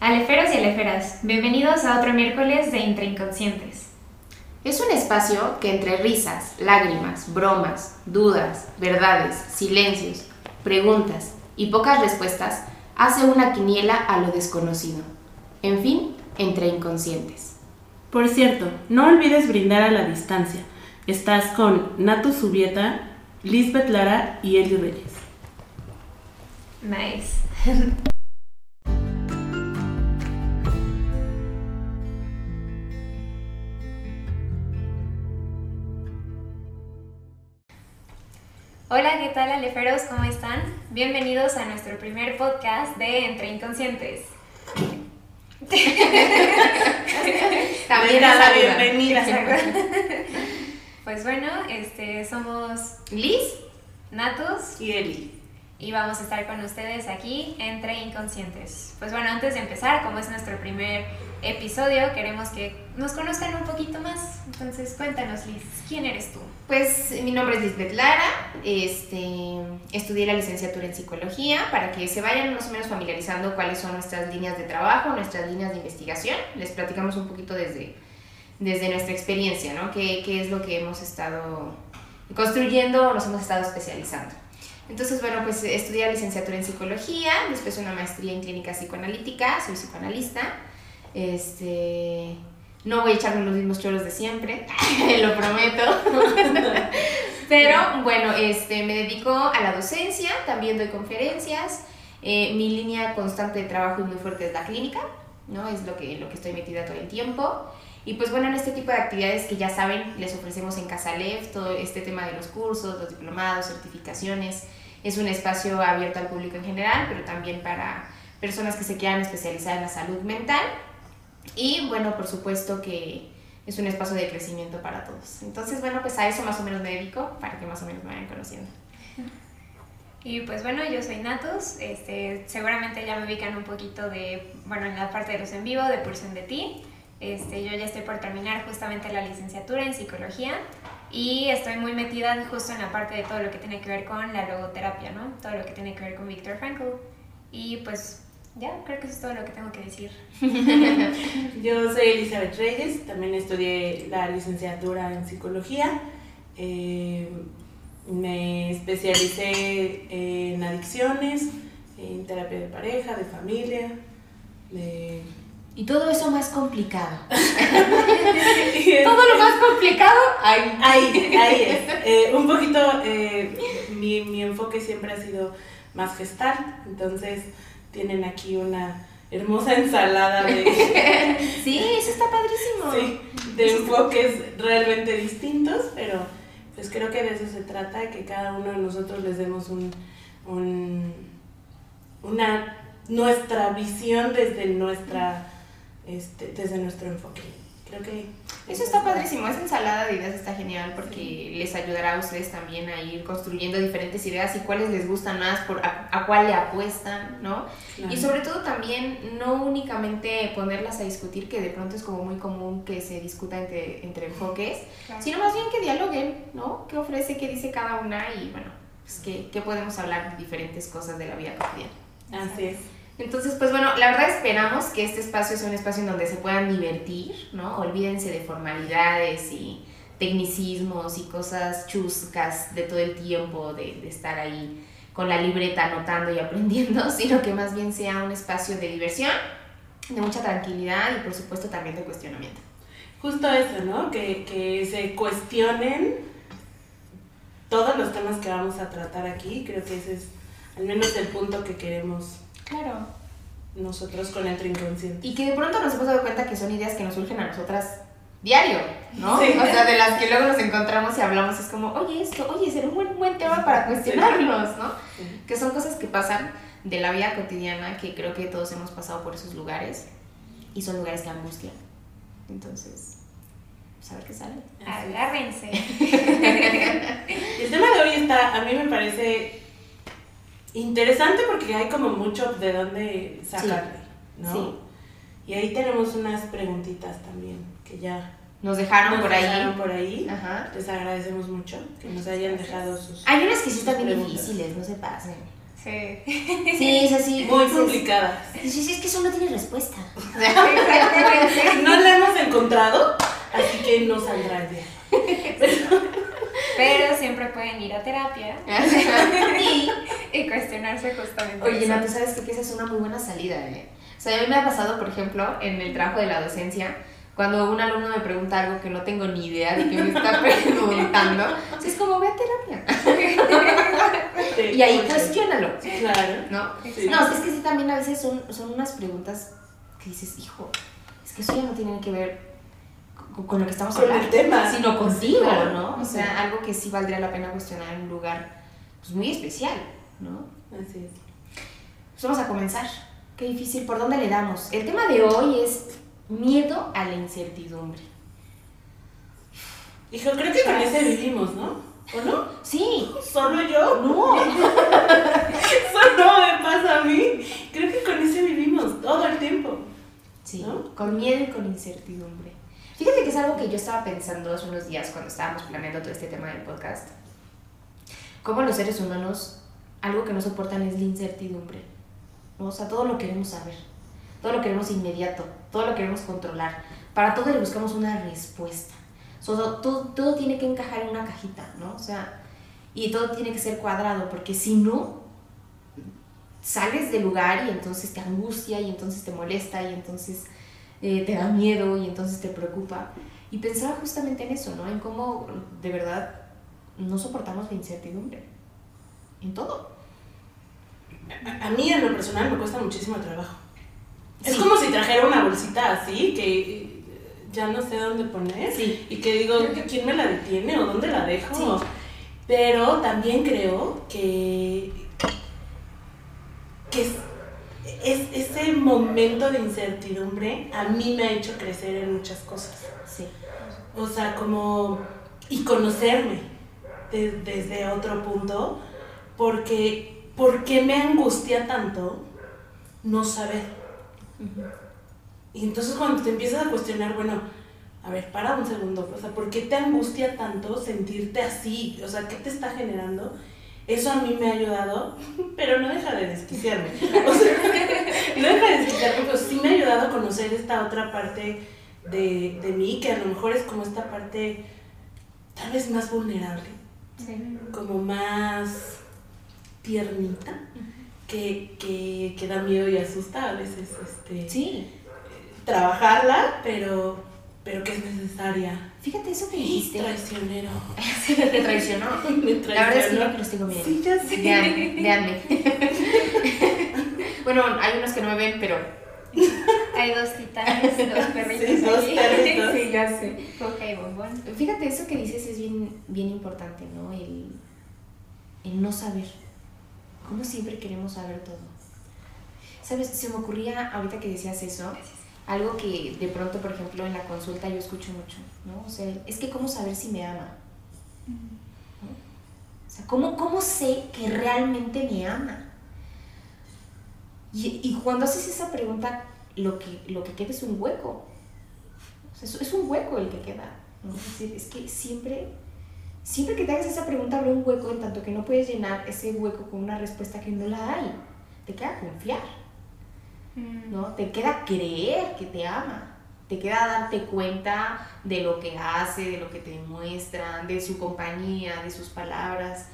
Aleferos y aleferas, bienvenidos a otro miércoles de Entre Inconscientes. Es un espacio que entre risas, lágrimas, bromas, dudas, verdades, silencios, preguntas y pocas respuestas hace una quiniela a lo desconocido. En fin, entre inconscientes. Por cierto, no olvides brindar a la distancia. Estás con Nato Subieta, Lisbeth Lara y Eli Reyes. Nice. Hola, ¿qué tal aleferos? ¿Cómo están? Bienvenidos a nuestro primer podcast de Entre Inconscientes. También a la bienvenida. Pues bueno, este, somos Liz Natos Y Eli. Y vamos a estar con ustedes aquí entre inconscientes. Pues bueno, antes de empezar, como es nuestro primer episodio, queremos que nos conozcan un poquito más. Entonces, cuéntanos, Liz, ¿quién eres tú? Pues mi nombre es Lisbeth Lara, este, estudié la licenciatura en psicología para que se vayan más o menos familiarizando cuáles son nuestras líneas de trabajo, nuestras líneas de investigación. Les platicamos un poquito desde, desde nuestra experiencia, ¿no? ¿Qué, qué es lo que hemos estado construyendo o nos hemos estado especializando? Entonces, bueno, pues estudié licenciatura en psicología, después una maestría en clínica psicoanalítica, soy psicoanalista. Este, no voy a echarme los mismos choros de siempre, lo prometo. Pero bueno, este, me dedico a la docencia, también doy conferencias. Eh, mi línea constante de trabajo y muy fuerte es la clínica, ¿no? Es lo que, lo que estoy metida todo el tiempo. Y pues bueno, en este tipo de actividades que ya saben, les ofrecemos en Casalef, todo este tema de los cursos, los diplomados, certificaciones. Es un espacio abierto al público en general, pero también para personas que se quieran especializar en la salud mental. Y bueno, por supuesto que es un espacio de crecimiento para todos. Entonces, bueno, pues a eso más o menos me dedico, para que más o menos me vayan conociendo. Y pues bueno, yo soy Natus, este, seguramente ya me ubican un poquito de, bueno, en la parte de los en vivo, de Pulsión de Ti. Este, yo ya estoy por terminar justamente la licenciatura en psicología y estoy muy metida justo en la parte de todo lo que tiene que ver con la logoterapia, ¿no? Todo lo que tiene que ver con Viktor Frankl. Y pues ya, creo que eso es todo lo que tengo que decir. Yo soy Elizabeth Reyes, también estudié la licenciatura en psicología. Eh, me especialicé en adicciones, en terapia de pareja, de familia, de... Y todo eso más complicado. Todo lo más complicado, ay, Ahí, ahí es. Eh, un poquito, eh, mi, mi enfoque siempre ha sido más gestal, entonces tienen aquí una hermosa ensalada de, Sí, eso está padrísimo. sí, de enfoques realmente distintos, pero pues creo que de eso se trata, que cada uno de nosotros les demos un, un- una, nuestra visión desde nuestra, este, desde nuestro enfoque. Creo que Eso está padrísimo, esa ensalada de ideas está genial porque les ayudará a ustedes también a ir construyendo diferentes ideas y cuáles les gustan más, por, a, a cuál le apuestan, ¿no? Claro. Y sobre todo también no únicamente ponerlas a discutir, que de pronto es como muy común que se discuta entre, entre enfoques, Claro. sino más bien que dialoguen, ¿no? ¿Qué ofrece, qué dice cada una y bueno, pues qué, qué podemos hablar de diferentes cosas de la vida cotidiana. Así es. Entonces, pues bueno, la verdad esperamos que este espacio sea un espacio en donde se puedan divertir, ¿no? Olvídense de formalidades y tecnicismos y cosas chuscas de todo el tiempo, de, de estar ahí con la libreta anotando y aprendiendo, sino que más bien sea un espacio de diversión, de mucha tranquilidad y por supuesto también de cuestionamiento. Justo eso, ¿no? Que, que se cuestionen todos los temas que vamos a tratar aquí. Creo que ese es al menos el punto que queremos Claro. nosotros con el inconsciente. Y que de pronto nos hemos dado cuenta que son ideas que nos surgen a nosotras diario, ¿no? Sí. O sea, de las que luego nos encontramos y hablamos, es como, oye, esto, oye, será un buen, buen tema para cuestionarnos, ¿no? Sí. Que son cosas que pasan de la vida cotidiana, que creo que todos hemos pasado por esos lugares, y son lugares que angustian. Entonces, pues a ver qué sale. Agárrense. El tema de hoy está, a mí me parece interesante porque hay como mucho de dónde sacarle, ¿no? Sí. Y ahí tenemos unas preguntitas también que ya Nos dejaron nos por ahí. dejaron por ahí. Ajá. Les agradecemos mucho que nos hayan dejado sus... Hay unas que sí están bien difíciles, no se pasen. Sí. Sí, es así. Muy dices- complicada. dices, es que eso no tiene respuesta. Exactamente. No la hemos encontrado, así que no saldrá el día. Pero siempre pueden ir a terapia y, y cuestionarse justamente oye, eso. no, tú sabes que que esa es una muy buena salida, ¿eh? O sea, a mí me ha pasado, por ejemplo, en el trabajo de la docencia, cuando un alumno me pregunta algo que no tengo ni idea de qué me está preguntando, es como, ve a terapia. Y ahí cuestiónalo, Claro. ¿no? Sí. No, es que sí, también a veces son, son unas preguntas que dices, hijo, es que eso ya no tiene que ver con, lo que estamos Con el hablando, tema. sino contigo, Claro. ¿no? O sea, algo que sí valdría la pena cuestionar en un lugar pues, muy especial, ¿no? Así es. Pues vamos a comenzar. Qué difícil, ¿por dónde le damos? El tema de hoy es miedo a la incertidumbre. Hijo, creo que con ese vivimos, ¿no? ¿O no? Sí, ¿Solo yo? no. Eso no me pasa a mí. Creo que con ese vivimos todo el tiempo. Sí, ¿No? con miedo y con incertidumbre. Fíjate que es algo que yo estaba pensando hace unos días cuando estábamos planeando todo este tema del podcast. Cómo los seres humanos, algo que no soportan es la incertidumbre. O sea, todo lo queremos saber, todo lo queremos inmediato, todo lo queremos controlar. Para todo le buscamos una respuesta. Todo, todo tiene que encajar en una cajita, ¿no? O sea, y todo tiene que ser cuadrado, porque si no, sales del lugar y entonces te angustia y entonces te molesta y entonces eh, te da miedo y entonces te preocupa. Y pensaba justamente en eso, ¿no? En cómo de verdad no soportamos la incertidumbre. En todo. A, a mí en lo personal me cuesta muchísimo trabajo. Es Sí. como si trajera una bolsita así que eh, ya no sé dónde poner Sí. y que digo, ¿quién me la detiene o dónde la dejo? Sí. Pero también creo que, que es, es- ese momento de incertidumbre a mí me ha hecho crecer en muchas cosas. Sí. O sea, como. y conocerme de- desde otro punto, porque. ¿Por qué me angustia tanto no saber? Y entonces cuando te empiezas a cuestionar, bueno, a ver, para un segundo, o sea, ¿por qué te angustia tanto sentirte así? O sea, ¿qué te está generando? Eso a mí me ha ayudado, pero no deja de desquiciarme. O sea, no deja de desquiciarme, pero sí me ha ayudado a conocer esta otra parte de, de mí, que a lo mejor es como esta parte tal vez más vulnerable, como más tiernita, que, que, que da miedo y asusta a veces este, Sí. trabajarla, pero, pero que es necesaria. Fíjate eso que dijiste. Traicionero. Te traicionó. Me La verdad es que yo traicionó. tengo bien. Sí, ya sé. Vean, véanme. bueno, hay unos que no me ven, pero. Hay dos titanes, dos perritos Sí, dos aquí. perritos. Sí, ya sé. Y bombón. Fíjate, eso que dices es bien, bien importante, ¿no? El, el no saber. ¿Cómo siempre queremos saber todo? ¿Sabes? Se me ocurría, ahorita que decías eso, algo que de pronto, por ejemplo, en la consulta yo escucho mucho, ¿no? O sea, es que ¿cómo saber si me ama? ¿No? O sea, ¿cómo, ¿cómo sé que realmente me ama? Y, y cuando haces esa pregunta, lo que, lo que queda es un hueco. O sea, es, es un hueco el que queda. ¿no? Es decir, es que siempre, siempre que te hagas esa pregunta habrá un hueco en tanto que no puedes llenar ese hueco con una respuesta que no la hay. Te queda confiar, Mm. ¿no? Te queda creer que te ama. Te queda darte cuenta de lo que hace, de lo que te muestra, de su compañía, de sus palabras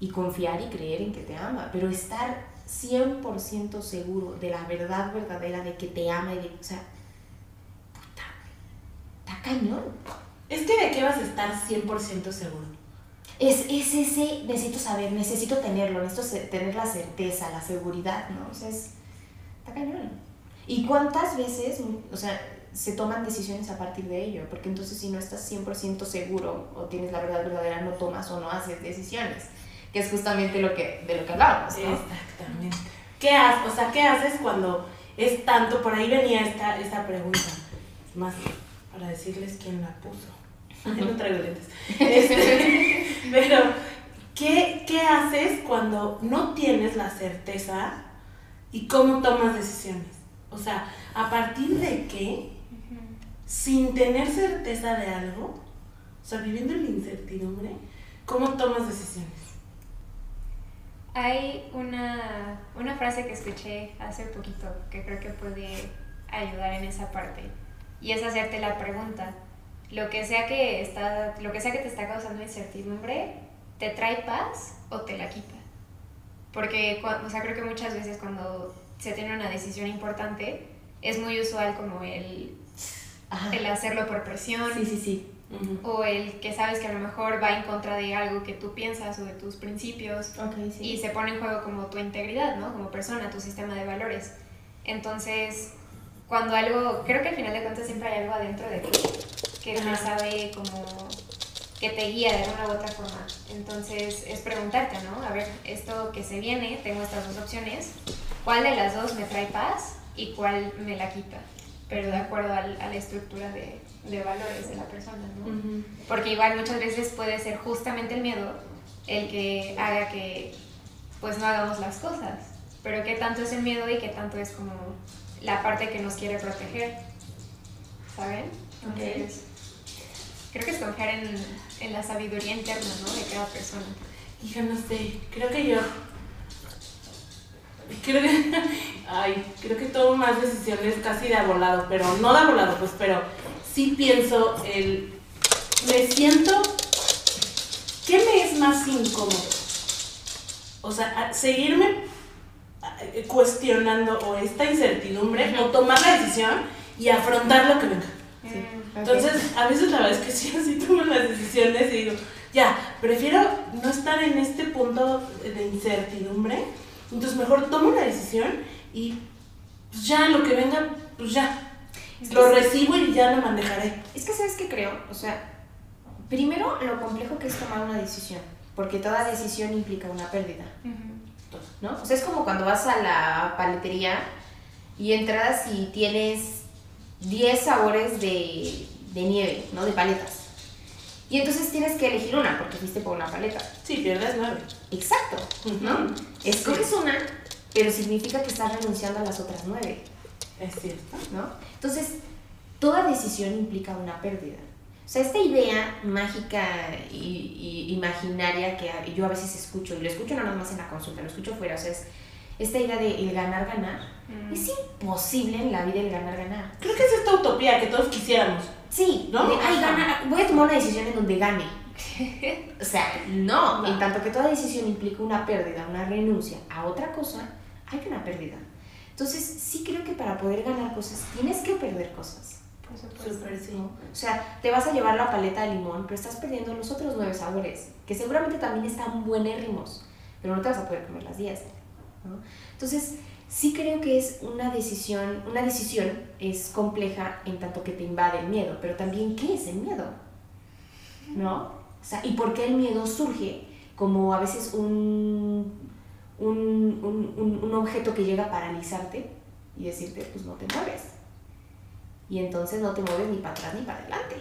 y confiar y creer en que te ama. Pero estar 100% seguro de la verdad verdadera de que te ama y de, o sea, puta, está cañón. Es que de qué vas a estar 100% seguro. Es, es ese, necesito saber, necesito tenerlo, necesito tener la certeza, la seguridad, ¿no? O sea, es, está cañón. ¿Y cuántas veces, o sea, se toman decisiones a partir de ello? Porque entonces si no estás 100% seguro o tienes la verdad verdadera, no tomas o no haces decisiones, que es justamente lo que, de lo que hablábamos, ¿no? Exactamente. ¿Qué haces? O sea, ¿qué haces cuando es tanto? Por ahí venía esta, esta pregunta. Es más, para decirles quién la puso. No traigo lentes. Este, pero, ¿qué, ¿qué haces cuando no tienes la certeza y cómo tomas decisiones? O sea, ¿a partir de qué, sin tener certeza de algo, o sea, viviendo en la incertidumbre, cómo tomas decisiones? Hay una, una frase que escuché hace poquito que creo que puede ayudar en esa parte y es hacerte la pregunta, lo que sea que, está, lo que, sea que te está causando incertidumbre, ¿te trae paz o te la quita? Porque, o sea, creo que muchas veces cuando se tiene una decisión importante, es muy usual como el, el hacerlo por presión. Sí, sí, sí. O el que sabes que a lo mejor va en contra de algo que tú piensas o de tus principios. Y se pone en juego como tu integridad, ¿no? Como persona, tu sistema de valores. Entonces, cuando algo, creo que al final de cuentas siempre hay algo adentro de ti que te sabe como que te guía de una u otra forma. Entonces es preguntarte, ¿no? A ver, esto que se viene, tengo estas dos opciones, ¿cuál de las dos me trae paz y cuál me la quita? Pero de acuerdo a la estructura de, de valores de la persona, ¿no? Porque igual muchas veces puede ser justamente el miedo el que haga que pues no hagamos las cosas. Pero qué tanto es el miedo y qué tanto es como la parte que nos quiere proteger. ¿Saben? Entonces, creo que es confiar en, en, la sabiduría interna, ¿no? De cada persona. Hija, no sé, creo que yo... Creo que, ay, creo que tomo más decisiones casi de volado, pero no de volado, pues, pero sí pienso el... Me siento... ¿Qué me es más incómodo? O sea, seguirme cuestionando o esta incertidumbre o tomar la decisión y afrontar lo que venga. Mm, Entonces, a veces la verdad es que sí, así tomo las decisiones y digo, ya, prefiero no estar en este punto de incertidumbre, entonces mejor tomo la decisión y pues ya lo que venga, pues ya, lo recibo y ya lo manejaré. Es que, ¿sabes qué creo? O sea, primero lo complejo que es tomar una decisión, porque toda decisión implica una pérdida. ¿no? O sea, es como cuando vas a la paletería y entras y tienes 10 sabores de, nieve, ¿no? De paletas. Y entonces tienes que elegir una porque fuiste por una paleta. Sí, pierdes nueve. Exacto, ¿no? Escoges una, pero significa que estás renunciando a las otras nueve. Es cierto. ¿No? Entonces, toda decisión implica una pérdida. O sea, esta idea mágica y, imaginaria que yo a veces escucho, y lo escucho no nada más en la consulta, lo escucho fuera, o sea, es esta idea de el ganar-ganar. Mm. Es imposible en la vida el ganar-ganar. Creo que es esta utopía que todos quisiéramos. Sí, ¿no? ay, ganar, voy a tomar una decisión en donde gane. o sea, no. En tanto que toda decisión implica una pérdida, una renuncia a otra cosa, hay una pérdida. Entonces, sí creo que para poder ganar cosas tienes que perder cosas. Súper, sí. O sea, te vas a llevar la paleta de limón, pero estás perdiendo los otros nueve sabores, que seguramente también están buenérrimos, pero no te vas a poder comer las diez. ¿No? Entonces, sí creo que es una decisión, una decisión es compleja en tanto que te invade el miedo, pero también ¿qué es el miedo? ¿No? O sea, ¿y por qué el miedo surge como a veces un, un, un, un objeto que llega a paralizarte y decirte, pues no te mueves? y entonces no te mueves ni para atrás ni para adelante.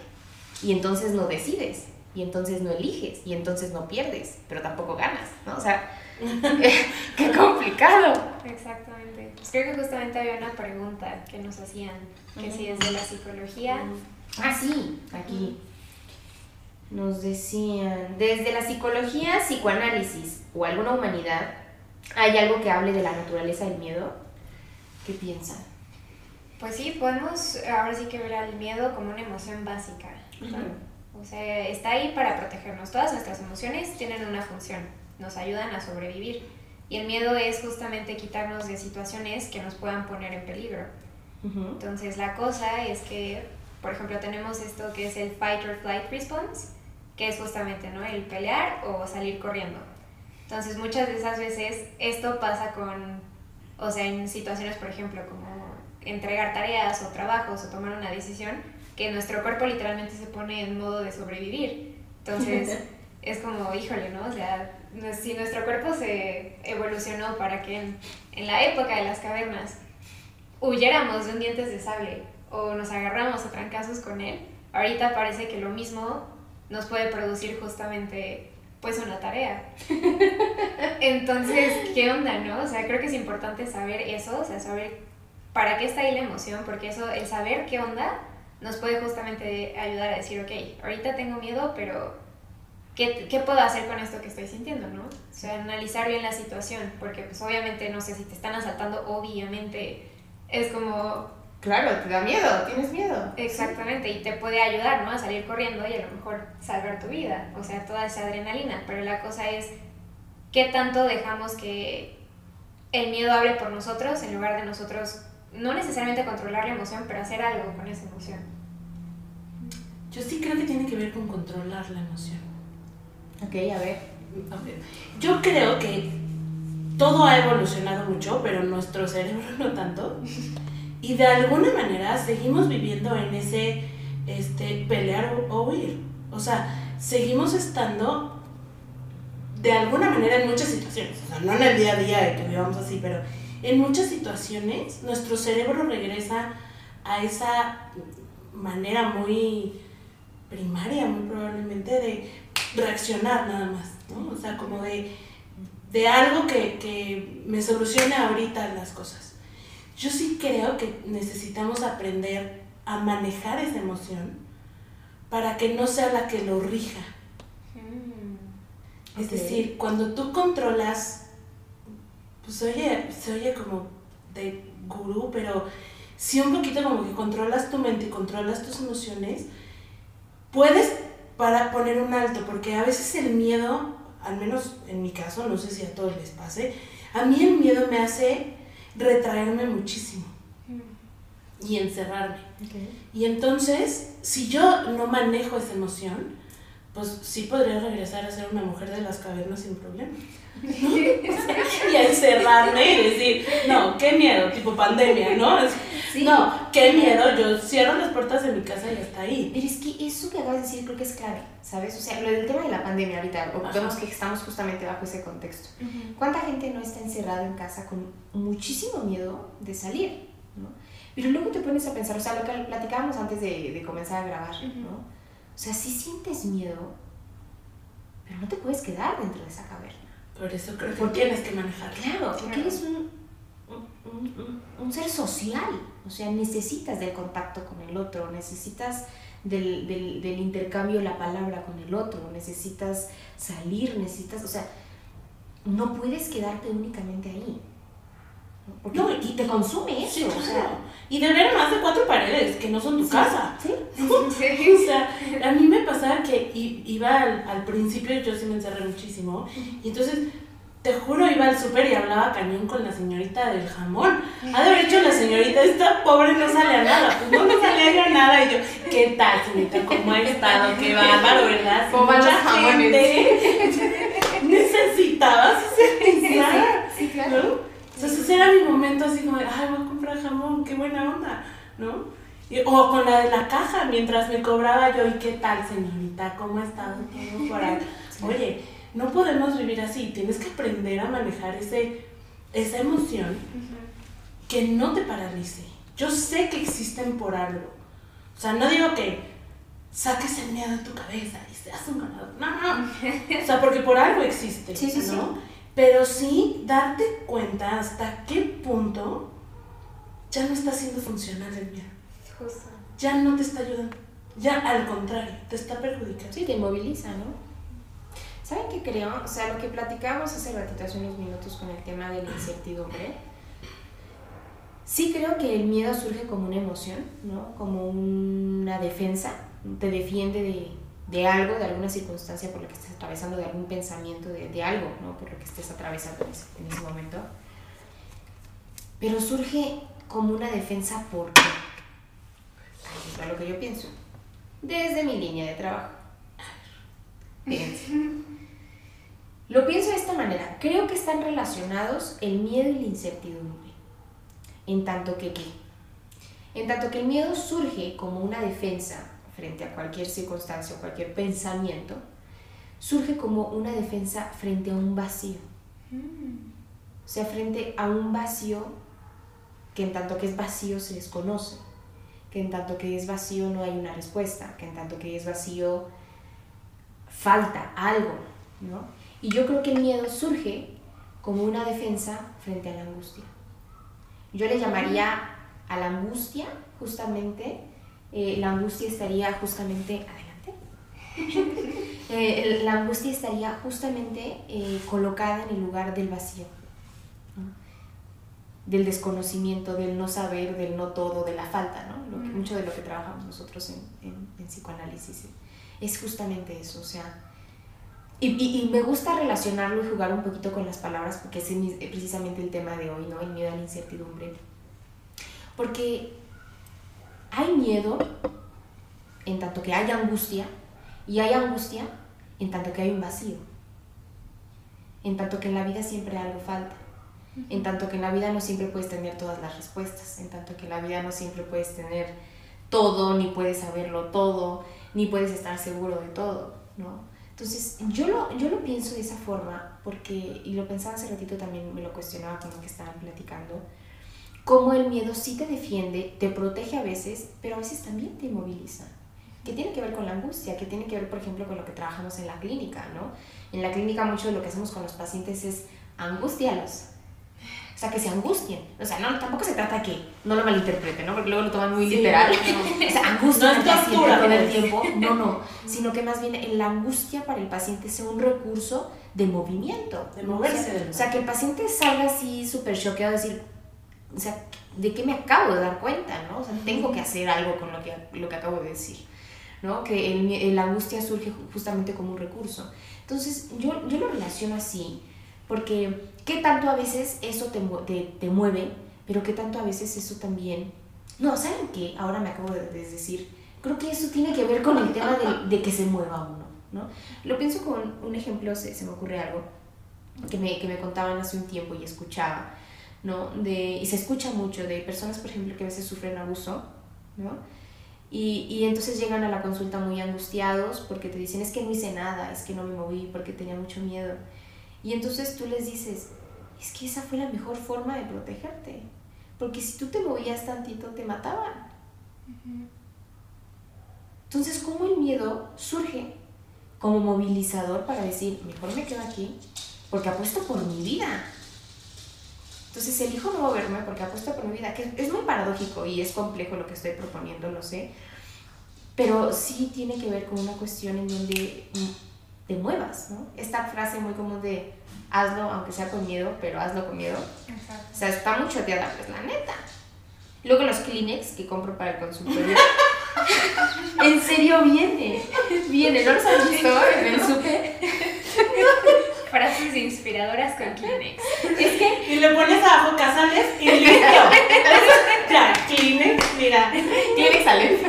Y entonces no decides, y entonces no eliges, y entonces no pierdes, pero tampoco ganas, ¿no? O sea, qué, complicado. Exactamente. Pues creo que justamente había una pregunta que nos hacían, que si es de la psicología. Ah, sí, aquí. Nos decían, desde la psicología, psicoanálisis o alguna humanidad, ¿hay algo que hable de la naturaleza del miedo? ¿Qué piensan? Pues sí, podemos ahora sí que ver al miedo como una emoción básica. O sea, está ahí para protegernos. Todas nuestras emociones tienen una función, nos ayudan a sobrevivir. Y el miedo es justamente quitarnos de situaciones que nos puedan poner en peligro. Entonces la cosa es que, por ejemplo, tenemos esto que es el fight or flight response, que es justamente ¿no? el pelear o salir corriendo. Entonces muchas de esas veces esto pasa con, o sea, en situaciones, por ejemplo, como entregar tareas o trabajos o tomar una decisión, que nuestro cuerpo literalmente se pone en modo de sobrevivir. Entonces, es como, híjole, ¿no? O sea, si nuestro cuerpo se evolucionó para que en, la época de las cavernas huyéramos de un dientes de sable o nos agarramos a trancazos con él, ahorita parece que lo mismo nos puede producir justamente pues una tarea. Entonces, ¿qué onda, no? O sea, creo que es importante saber eso, o sea, saber ¿para qué está ahí la emoción? Porque eso, el saber qué onda, nos puede justamente ayudar a decir, ok, ahorita tengo miedo, pero ¿qué, ¿qué, puedo hacer con esto que estoy sintiendo, no? O sea, analizar bien la situación, porque pues obviamente, no sé, si te están asaltando, obviamente es como... Claro, te da miedo, tienes miedo. Exactamente, y te puede ayudar, ¿no? A salir corriendo y a lo mejor salvar tu vida, o sea, toda esa adrenalina, pero la cosa es, ¿qué tanto dejamos que el miedo hable por nosotros en lugar de nosotros, no necesariamente controlar la emoción, pero hacer algo con esa emoción? Yo sí creo que tiene que ver con controlar la emoción. Ok, a ver. Yo creo que todo ha evolucionado mucho, pero nuestro cerebro no tanto. Y de alguna manera seguimos viviendo en ese este, pelear o, huir. O sea, seguimos estando de alguna manera en muchas situaciones. O sea, no en el día a día de que vivamos así, pero en muchas situaciones nuestro cerebro regresa a esa manera muy primaria, muy probablemente, de reaccionar nada más, ¿no? O sea, como de, de algo que, que me solucione ahorita las cosas. Yo sí creo que necesitamos aprender a manejar esa emoción para que no sea la que lo rija. Mm, es decir, cuando tú controlas, pues oye, se oye como de gurú, pero sí un poquito como que controlas tu mente y controlas tus emociones, puedes para poner un alto, porque a veces el miedo, al menos en mi caso, no sé si a todos les pase, a mí el miedo me hace retraerme muchísimo y encerrarme. Y entonces, si yo no manejo esa emoción, pues sí podría regresar a ser una mujer de las cavernas sin problema. y a encerrarme y decir, no, qué miedo, tipo pandemia, ¿no? No, qué miedo, yo cierro las puertas de mi casa y está ahí. Pero es que eso que acabas de decir creo que es clave, ¿sabes? O sea, lo del tema de la pandemia ahorita, vemos que estamos justamente bajo ese contexto. ¿Cuánta gente no está encerrada en casa con muchísimo miedo de salir, ¿no? Pero luego te pones a pensar, o sea, lo que platicábamos antes de, de comenzar a grabar, ¿no? O sea, sí sientes miedo, pero no te puedes quedar dentro de esa caverna. Por eso creo que tienes que manejar. Claro, porque eres un, un, un, ser social. O sea, necesitas del contacto con el otro, necesitas del, del, del intercambio de la palabra con el otro, necesitas salir, necesitas, o sea, no puedes quedarte únicamente ahí. No, y te consume eso. o sea, y de ver más de cuatro paredes que no son tu casa. ¿sí? o sea, a mí me pasaba que iba al, al, principio, yo sí me encerré muchísimo, y entonces te juro, iba al súper y hablaba cañón con la señorita del jamón. Ha de haber dicho la señorita, esta pobre no sale a nada. Pues no me salía yo nada. Y yo, ¿qué tal, señorita? ¿Cómo ha estado? Qué bárbaro, ¿verdad? Mucha gente necesitaba socializar. Sí, sí, claro. ¿no? Entonces ese era mi momento así como de, ay, voy a comprar jamón, qué buena onda, ¿no? Y, o con la de la caja, mientras me cobraba yo, ¿y qué tal, señorita? ¿Cómo ha estado todo por ahí? Oye, no podemos vivir así, tienes que aprender a manejar ese, esa emoción que no te paralice. Yo sé que existen por algo. O sea, no digo que saques el miedo de tu cabeza y seas un ganador. No, no. O sea, porque por algo existe. Sí, sí, ¿no? Pero sí darte cuenta hasta qué punto ya no está haciendo funcionar el miedo. Ya no te está ayudando. Ya al contrario, te está perjudicando. Sí, te inmoviliza, ¿no? ¿Saben qué creo? O sea, lo que platicábamos hace ratito, hace unos minutos con el tema de la incertidumbre, sí creo que el miedo surge como una emoción, ¿no? Como una defensa, te defiende de, de algo, de alguna circunstancia por la que estés atravesando, de algún pensamiento, de, algo, ¿no? Por lo que estés atravesando en ese, en ese momento. Pero surge como una defensa porque, es lo que yo pienso, desde mi línea de trabajo. Fíjense. Lo pienso de esta manera. Creo que están relacionados el miedo y la incertidumbre. En tanto que qué. En tanto que el miedo surge como una defensa frente a cualquier circunstancia o cualquier pensamiento, surge como una defensa frente a un vacío. O sea, frente a un vacío que en tanto que es vacío se desconoce, que en tanto que es vacío no hay una respuesta, que en tanto que es vacío falta algo, ¿no? Y yo creo que el miedo surge como una defensa frente a la angustia. Yo le llamaría a la angustia justamente, eh, la angustia estaría justamente adelante. Eh, la angustia estaría justamente eh, colocada en el lugar del vacío, del desconocimiento, del no saber, del no todo, de la falta, ¿no? Lo que, mucho de lo que trabajamos nosotros en, en, en psicoanálisis es justamente eso, o sea, y, y, me gusta relacionarlo y jugar un poquito con las palabras porque es precisamente el tema de hoy, ¿no? El miedo a la incertidumbre. Porque hay miedo en tanto que hay angustia y hay angustia en tanto que hay un vacío. En tanto que en la vida siempre algo falta. En tanto que en la vida no siempre puedes tener todas las respuestas. En tanto que en la vida no siempre puedes tener todo, ni puedes saberlo todo, ni puedes estar seguro de todo, ¿no? Entonces, yo lo, yo lo pienso de esa forma, porque, y lo pensaba hace ratito también, me lo cuestionaba con lo que estaban platicando, cómo el miedo sí te defiende, te protege a veces, pero a veces también te inmoviliza. Que tiene que ver con la angustia, que tiene que ver, por ejemplo, con lo que trabajamos en la clínica, ¿no? En la clínica mucho de lo que hacemos con los pacientes es angustialos, o sea, que se angustien. O sea, no, tampoco se trata que no lo malinterpreten, ¿no? Porque luego lo toman muy literal. No. o sea, angustia no paciente todo el tiempo. No, no. Sino que más bien la angustia para el paciente sea un recurso de movimiento. De moverse. O sea, que el paciente salga así súper choqueado, decir, o sea, ¿de qué me acabo de dar cuenta, no? O sea, tengo que hacer algo con lo que, lo que acabo de decir, ¿no? Que la angustia surge justamente como un recurso. Entonces, yo, yo lo relaciono así, porque qué tanto a veces eso te, te, te mueve, pero qué tanto a veces eso también... No, ¿saben qué? Ahora me acabo de, decir, creo que eso tiene que ver con el tema de, de, que se mueva uno, ¿no? Lo pienso con un ejemplo, se, se me ocurre algo que me, que me contaban hace un tiempo y escuchaba, ¿no? De, y se escucha mucho de personas, por ejemplo, que a veces sufren abuso, ¿no? Y, y, entonces llegan a la consulta muy angustiados porque te dicen, es que no hice nada, es que no me moví porque tenía mucho miedo. Y entonces tú les dices, es que esa fue la mejor forma de protegerte. Porque si tú te movías tantito, te mataban. Entonces, ¿cómo el miedo surge como movilizador para decir, mejor me quedo aquí porque apuesto por mi vida? Entonces elijo no moverme porque apuesto por mi vida, que es muy paradójico y es complejo lo que estoy proponiendo, lo sé, pero sí tiene que ver con una cuestión en donde te muevas, ¿no? Esta frase muy común de hazlo aunque sea con miedo, pero hazlo con miedo. Exacto. O sea, está mucho choteada, pues la neta. Luego los Kleenex que compro para el consultorio. en serio viene. Viene, ¿no los has visto en el súper? Frases inspiradoras con Kleenex. Es que. Y le pones abajo casales y listo. ya, Kleenex, mira. Kleenex sale.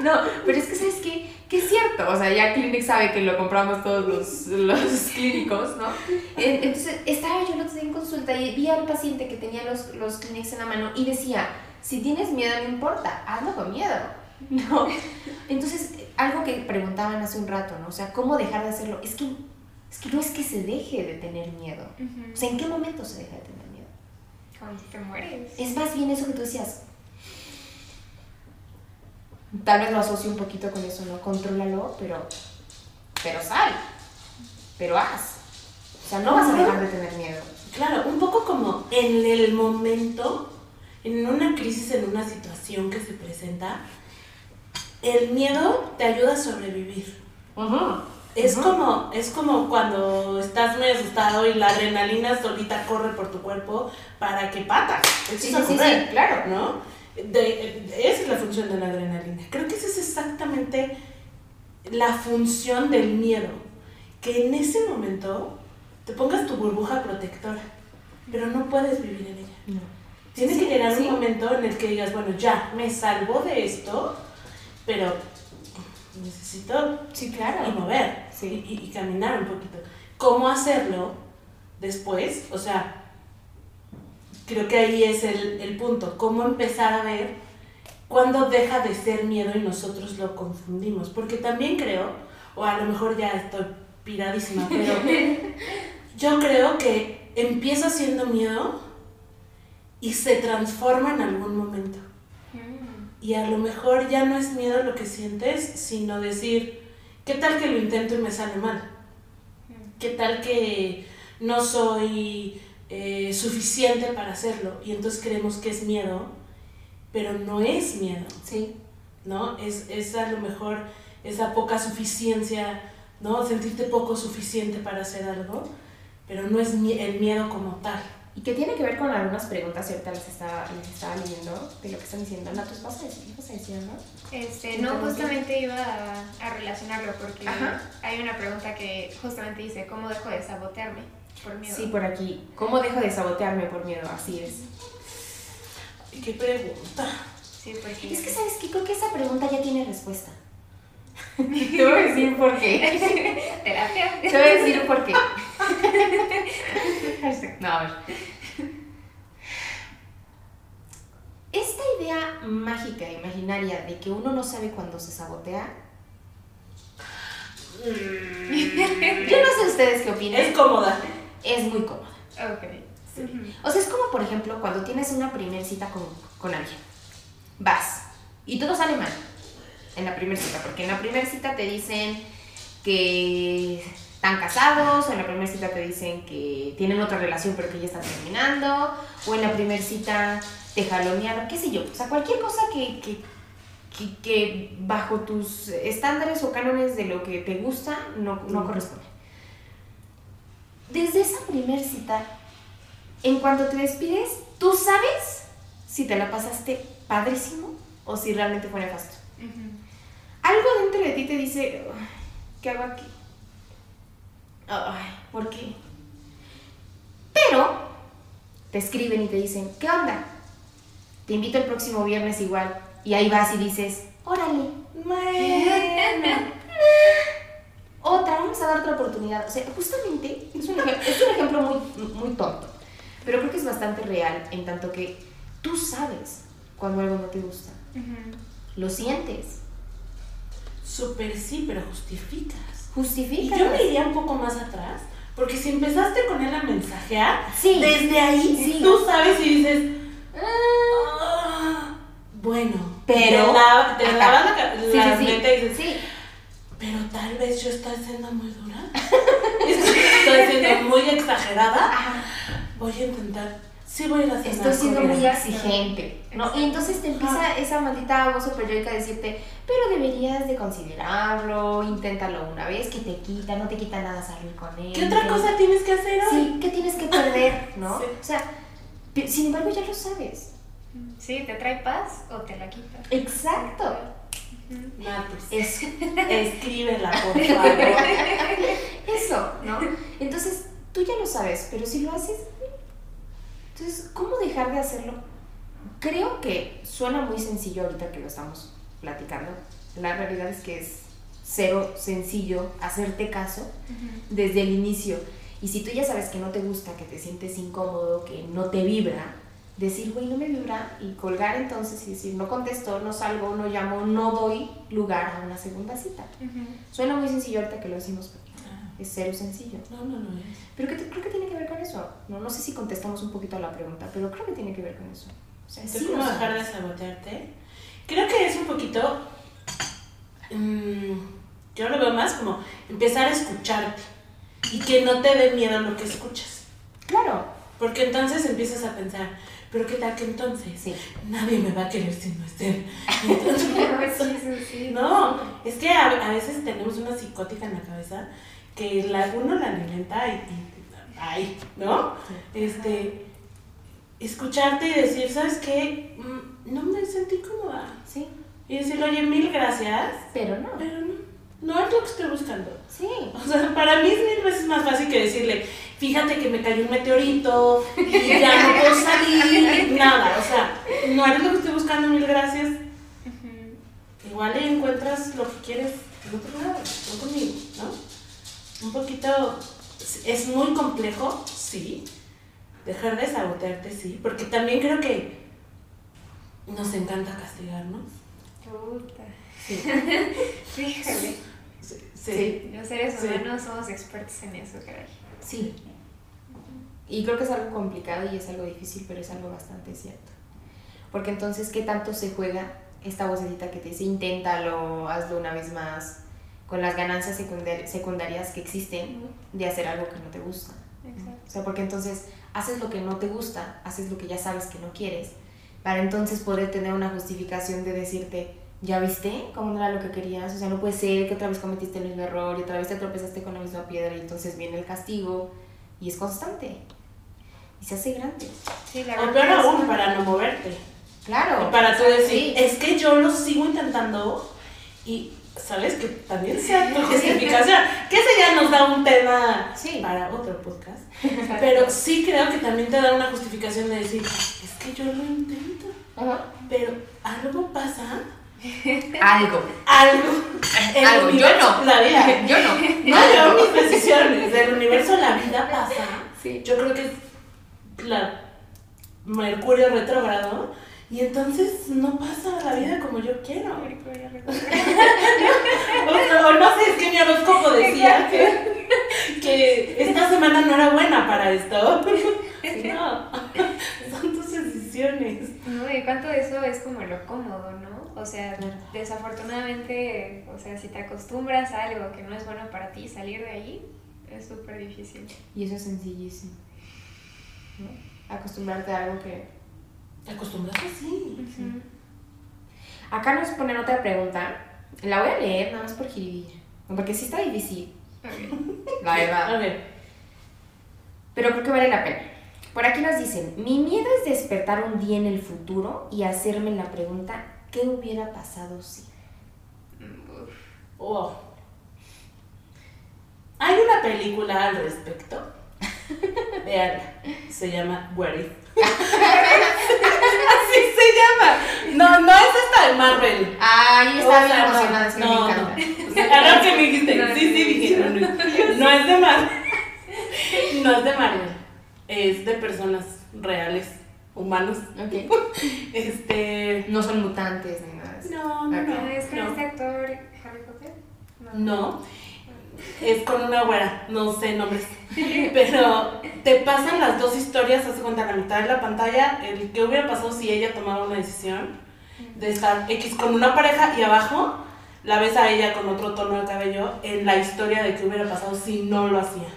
No, pero es que, ¿sabes qué? Que es cierto, o sea, ya Kleenex sabe que lo compramos todos los, los clínicos, ¿no? Entonces, estaba yo el otro día en consulta y vi al paciente que tenía los, los Kleenex en la mano y decía, si tienes miedo no importa, hazlo con miedo, ¿no? Entonces, algo que preguntaban hace un rato, ¿no? O sea, ¿cómo dejar de hacerlo? Es que, es que no es que se deje de tener miedo. O sea, ¿en qué momento se deja de tener miedo? Cuando te mueres. Es más bien eso que tú decías, tal vez lo asocio un poquito con eso, ¿no? Contrólalo, pero, pero sal, pero haz. O sea, no vas a dejar de tener miedo. Claro, un poco como en el momento, en una crisis, en una situación que se presenta, el miedo te ayuda a sobrevivir. Es, como, es como cuando estás muy asustado y la adrenalina solita corre por tu cuerpo para que patas. sí, sí, sí, claro. ¿no? De, esa es la función de la adrenalina. Creo que esa es exactamente la función del miedo. Que en ese momento te pongas tu burbuja protectora, pero no puedes vivir en ella. No. Tienes que llegar un momento en el que digas, bueno, ya, me salvo de esto, pero necesito sí, claro. y mover y, y caminar un poquito. ¿Cómo hacerlo después? O sea, creo que ahí es el, el punto, cómo empezar a ver cuándo deja de ser miedo y nosotros lo confundimos, porque también creo, o a lo mejor ya estoy piradísima, pero yo creo que empieza siendo miedo y se transforma en algún momento. Y a lo mejor ya no es miedo lo que sientes, sino decir, ¿qué tal que lo intento y me sale mal? ¿Qué tal que no soy eh, suficiente para hacerlo y entonces creemos que es miedo, pero no es miedo. Sí. ¿No? Es, es a lo mejor esa poca suficiencia, ¿no? Sentirte poco suficiente para hacer algo, pero no es el miedo como tal. Y que tiene que ver con algunas preguntas, ahorita les estaba, les estaba leyendo de lo que están diciendo. Natos, vas a decir, ¿qué vas a decir, no? Este, no, justamente iba a, a relacionarlo porque Ajá. hay una pregunta que justamente dice, ¿cómo dejo de sabotearme por miedo? Sí, por aquí. ¿Cómo dejo de sabotearme por miedo? Así es. ¿Y qué pregunta? Sí, porque... Es que, ¿sabes qué? Creo que esa pregunta ya tiene respuesta. Te voy a decir por qué. Terapia. Te voy a decir por qué. No, a ver. Esta idea mágica, imaginaria, de que uno no sabe cuándo se sabotea. Yo no sé ustedes qué opinan. Es cómoda. Es muy cómoda. Ok. Ujú. O sea, es como, por ejemplo, cuando tienes una primer cita con, con alguien. Vas y todo sale mal en la primera cita, porque en la primera cita te dicen que están casados, o en la primera cita te dicen que tienen otra relación pero que ya están terminando, o en la primera cita te jalonearon, qué sé yo. O sea, cualquier cosa que, que, que, que bajo tus estándares o cánones de lo que te gusta no, no corresponde. Desde esa primera cita en cuanto te despides, tú sabes si te la pasaste padrísimo o si realmente fue nefasto. Ujú. Algo dentro de ti te dice, "Ay, ¿qué hago aquí? Ay, ¿por qué? Pero te escriben y te dicen, ¿qué onda? Te invito el próximo viernes igual. Y ahí vas y dices, órale, Bueno. otra, vamos a dar otra oportunidad. O sea, justamente es un, ejem- es un ejemplo muy, muy tonto, pero creo que es bastante real en tanto que tú sabes cuando algo no te gusta. Ujú. Lo sientes, Súper sí, pero justificas. Y justifica. yo me iría un poco más atrás, porque si empezaste con él a mensajear, Sí. desde ahí Sí. tú sabes y dices, "Ah, bueno, Pero- te, la, te la, la sí, y dices, Sí. pero tal vez yo estoy siendo muy dura, estoy siendo muy exagerada, voy a intentar, sí voy a ir a cenar Estoy siendo muy él". exigente, ¿no? Y entonces te empieza esa maldita voz superyoica a decirte, pero deberías de considerarlo, inténtalo una vez, que te quita, no te quita nada salir con él. ¿Qué otra que- cosa tienes que hacer hoy? Sí, ¿qué tienes que perder, no? Sí. O sea, sin embargo ya lo sabes. Sí, ¿te trae paz o te la quita? Exacto. Natus, Eso, escríbela, por favor. eso, ¿no? Entonces, tú ya lo sabes, pero si lo haces, entonces, ¿cómo dejar de hacerlo? Creo que suena muy sencillo ahorita que lo estamos platicando. La realidad es que es cero sencillo hacerte caso desde el inicio. Y si tú ya sabes que no te gusta, que te sientes incómodo, que no te vibra, decir, güey, no me vibra y colgar entonces y decir, no contesto, no salgo, no llamo, no doy lugar a una segunda cita. Suena muy sencillo ahorita que lo decimos, es cero sencillo. No, no lo es. Pero que creo que tiene que ver con eso. No, no sé si contestamos un poquito a la pregunta, pero creo que tiene que ver con eso. O sea, ¿Tú sí cómo dejar de sabotearte? Creo que es un poquito. mm, yo lo veo más como empezar a escucharte y que no te dé miedo lo que escuchas. Claro. Porque entonces empiezas a pensar, pero qué tal que entonces Sí. nadie me va a querer si no es él. Entonces, Sí, sí, sí. no, es que a, a veces tenemos una psicótica en la cabeza que la, uno la alimenta y, y ay, ¿no? Este, escucharte y decir, ¿sabes qué? Mm, No me sentí cómoda. Sí. Y decirle, oye, mil gracias, Pero no. pero no, no es lo que estoy buscando. Sí. O sea, para mí es mil veces más fácil que decirle, fíjate que me cayó un meteorito y ya no puedo salir, nada. O sea, no eres lo que estoy buscando, mil gracias. Igual encuentras lo que quieres en otro lado, no conmigo, ¿no? Un poquito, es muy complejo, sí, dejar de sabotearte, sí, porque también creo que nos encanta castigarnos. Puta. Sí. Fíjale. Sí. Sí. Los seres Sí. humanos somos expertos en eso, caray. Sí. Y creo que es algo complicado y es algo difícil, pero es algo bastante cierto. Porque entonces, ¿qué tanto se juega esta vocecita que te dice, inténtalo, hazlo una vez más, con las ganancias secundar- secundarias que existen de hacer algo que no te gusta? Exacto. O sea, porque entonces haces lo que no te gusta, haces lo que ya sabes que no quieres, para entonces poder tener una justificación de decirte, ¿ya viste cómo no era lo que querías? O sea, no puede ser que otra vez cometiste el mismo error y otra vez te tropezaste con la misma piedra y entonces viene el castigo y es constante. Y se hace grande. Sí, la O peor aún, una- para no moverte. Claro. Y para tú decir, Sí. es que yo lo sigo intentando y sabes que también sea tu justificación. Que ese ya nos da un tema Sí. para otro podcast. Pero sí creo que también te da una justificación de decir, es que yo lo intento, Ajá. pero algo pasa, Algo. algo. el Algo. Yo universo, no. La vida. Yo no. No, yo mis decisiones. Del universo la vida pasa. Sí. Yo creo que es la Mercurio retrógrado. Y entonces no pasa la vida como yo quiero. O, no sé, es que mi horóscopo decía que, que esta semana no era buena para esto. No, son tus decisiones. No, y cuánto de eso es como lo cómodo, ¿no? O sea, desafortunadamente, o sea, si te acostumbras a algo que no es bueno para ti, salir de ahí es súper difícil. Y eso es sencillísimo. ¿no? Acostumbrarte a algo que... ¿Te acostumbras así? Acá nos ponen otra pregunta. La voy a leer nada más por jiribilla. Porque sí está difícil, la A verdad. ver, Pero creo que vale la pena. Por aquí nos dicen, mi miedo es despertar un día en el futuro y hacerme la pregunta, ¿qué hubiera pasado si? oh. Hay una película al respecto. Veanla. Se llama What If. Se llama. No, no es esta de Marvel. Ay, O está bien sea, emocionada, es que no, me no. encanta. O sea, ahora que me dijiste, No, sí, sí, dije, no, no, no es de Marvel. No es de Marvel. Es de personas reales, humanos. Ok. Este. No son mutantes ni nada de eso. No, no, no. ¿Es con no. este actor Harry Potter? No, es con una güera, no sé nombres. Pero te pasan las dos historias, haz de cuenta, la mitad de la pantalla, el que hubiera pasado si ella tomaba una decisión de estar X con una pareja y abajo la ves a ella con otro tono de cabello en la historia de qué hubiera pasado si no lo hacía.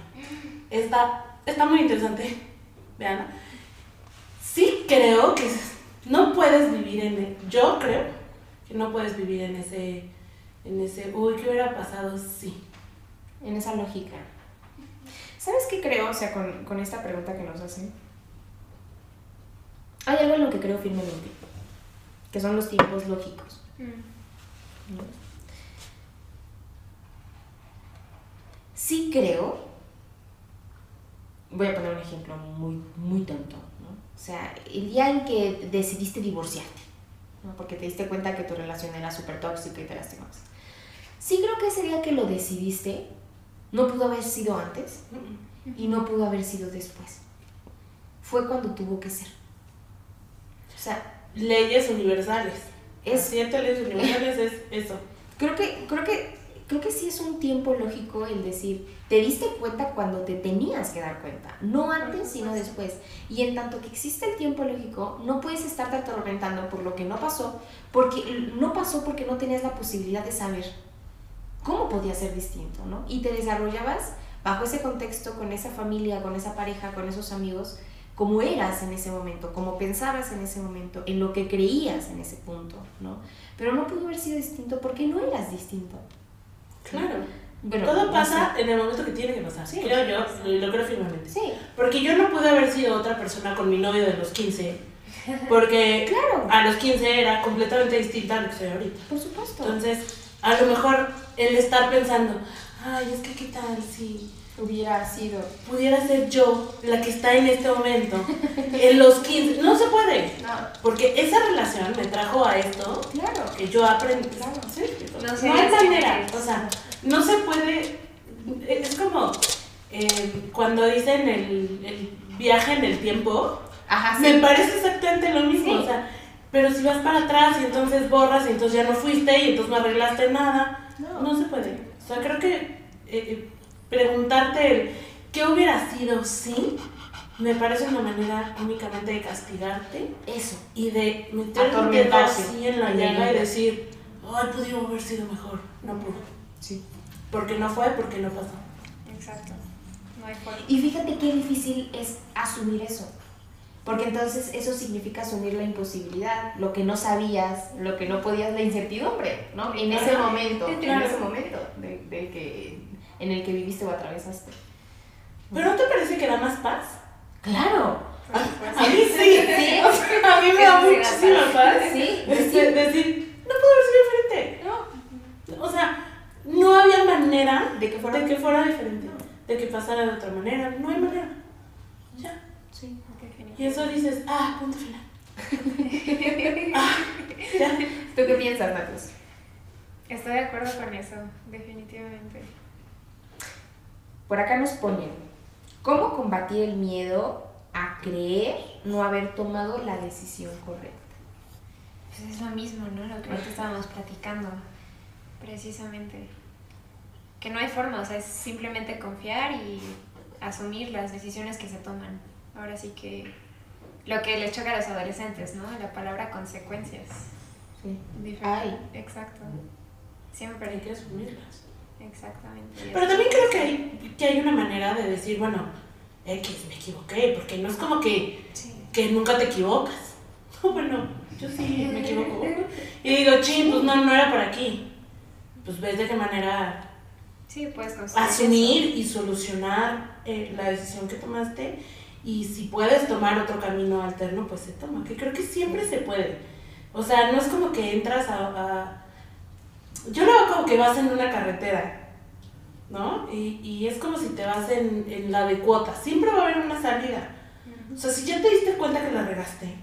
Está, está muy interesante, vean. Sí creo que no puedes vivir en el, yo creo que no puedes vivir en ese en ese, uy, ¿qué hubiera pasado si? En esa lógica. ¿Sabes qué creo? O sea, con, esta pregunta que nos hacen. Hay algo en lo que creo firmemente. Que son los tiempos lógicos. Mm. Sí creo, voy a poner un ejemplo muy, muy tonto. O sea, el día en que decidiste divorciarte. Porque te diste cuenta que tu relación era súper tóxica y te lastimabas. Sí creo que ese día que lo decidiste, no pudo haber sido antes y no pudo haber sido después. Fue cuando tuvo que ser. O sea, Leyes universales. Es- Siete leyes universales es eso. Creo que, creo que, creo que sí es un tiempo lógico el decir, te diste cuenta cuando te tenías que dar cuenta, no antes, sino después. Y en tanto que existe el tiempo lógico, no puedes estarte atormentando por lo que no pasó, porque no pasó porque no tenías la posibilidad de saber cómo podía ser distinto, ¿no? Y te desarrollabas bajo ese contexto, con esa familia, con esa pareja, con esos amigos, como eras en ese momento, como pensabas en ese momento, en lo que creías en ese punto, ¿no? Pero no pudo haber sido distinto porque no eras distinto. Claro. Bueno, Todo no pasa en el momento que tiene que pasar. Sí. Creo yo, lo, lo creo firmemente. Sí, Porque yo no pude haber sido otra persona con mi novio de los 15. Porque claro, a los 15 era completamente distinta a lo que soy ahorita. por supuesto. Entonces, a lo mejor el estar pensando, ay, es que qué tal si hubiera sido. pudiera ser yo la que está en este momento, en los 15. No se puede. No, Porque esa relación me trajo a esto claro. que yo aprendí. Claro. ¿Sí? No No, sé, hay sí, manera. O sea, no se puede. Es como eh, cuando dicen el, el viaje en el tiempo. Ajá, Me parece exactamente lo mismo. Sí. O sea, pero si vas para atrás y entonces borras y entonces ya no fuiste y entonces no arreglaste nada. No. No, se puede. O sea, creo que eh, eh, preguntarte el qué hubiera sido si me parece una manera únicamente de castigarte Eso. y de meterte un dedo Atormentarte. así en la llaga y decir, ay, pudo haber sido mejor. No pudo. Sí. Porque no fue, porque no pasó. Exacto. No hay forma. Y fíjate qué difícil es asumir eso. Porque entonces eso significa asumir la imposibilidad, lo que no sabías, lo que no podías, la incertidumbre, ¿no? En ese momento, en ese momento de, de que, en el que viviste o atravesaste. ¿Pero no te parece que da más paz? Claro, Por supuesto. A mí sí. Sí. O sea, a mí me da muchísima paz. sí, Este, decir, no puedo sido diferente. No. O sea, no había manera De que fuera- de que fuera diferente, de que pasara de otra manera. No hay manera. Ya. Sí. Y eso dices, ah, punto final. ah, ya. ¿Tú qué piensas, Matos? Estoy de acuerdo con eso, definitivamente. Por acá nos ponen, ¿cómo combatir el miedo a creer no haber tomado la decisión correcta? Pues es lo mismo, ¿no? Lo que ahorita estábamos platicando, precisamente. Que no hay forma, o sea, es simplemente confiar y asumir las decisiones que se toman. Ahora sí que lo que les choca a los adolescentes, ¿no? La palabra consecuencias. Sí. Diferente. Ay. Exacto. Hay Siempre. que asumirlas. Exactamente. Pero también creo que hay, que hay una manera de decir, bueno, X, me equivoqué, porque no es como que, Sí. que nunca te equivocas. bueno, yo sí me equivoco. Y digo, ching, pues no, no era por aquí. Pues ves de qué manera Sí, puedes asumir y solucionar eh, la decisión que tomaste y si puedes tomar otro camino alterno, pues se toma, que creo que siempre se puede. O sea, no es como que entras a... a- yo lo veo como que vas en una carretera, ¿no? Y, y es como si te vas en, en la de cuota, siempre va a haber una salida. O sea, si ya te diste cuenta que la regaste